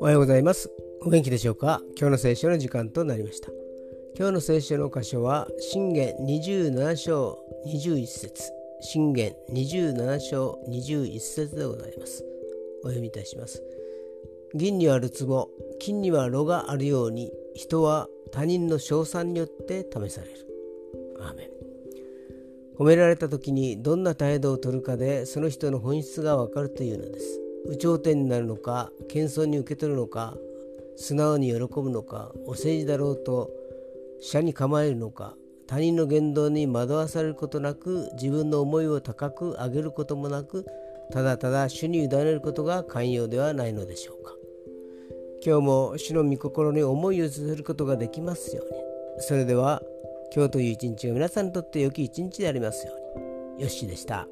おはようございます。お元気でしょうか？今日の聖書の時間となりました。今日の聖書の箇所は信玄27章21節。信玄27章21節でございます。お読みいたします。銀にはる壺金には炉があるように人は他人の称賛によって試される。アーメン。褒められた時にどんな態度をとるかでその人の本質がわかるというのです。有頂天になるのか謙遜に受け取るのか素直に喜ぶのかお世辞だろうと社に構えるのか他人の言動に惑わされることなく自分の思いを高く上げることもなくただただ主に委ねることが寛容ではないのでしょうか。今日も主の御心に思いを寄せることができますように。それでは今日という一日が皆さんにとって良き一日でありますようによしでした。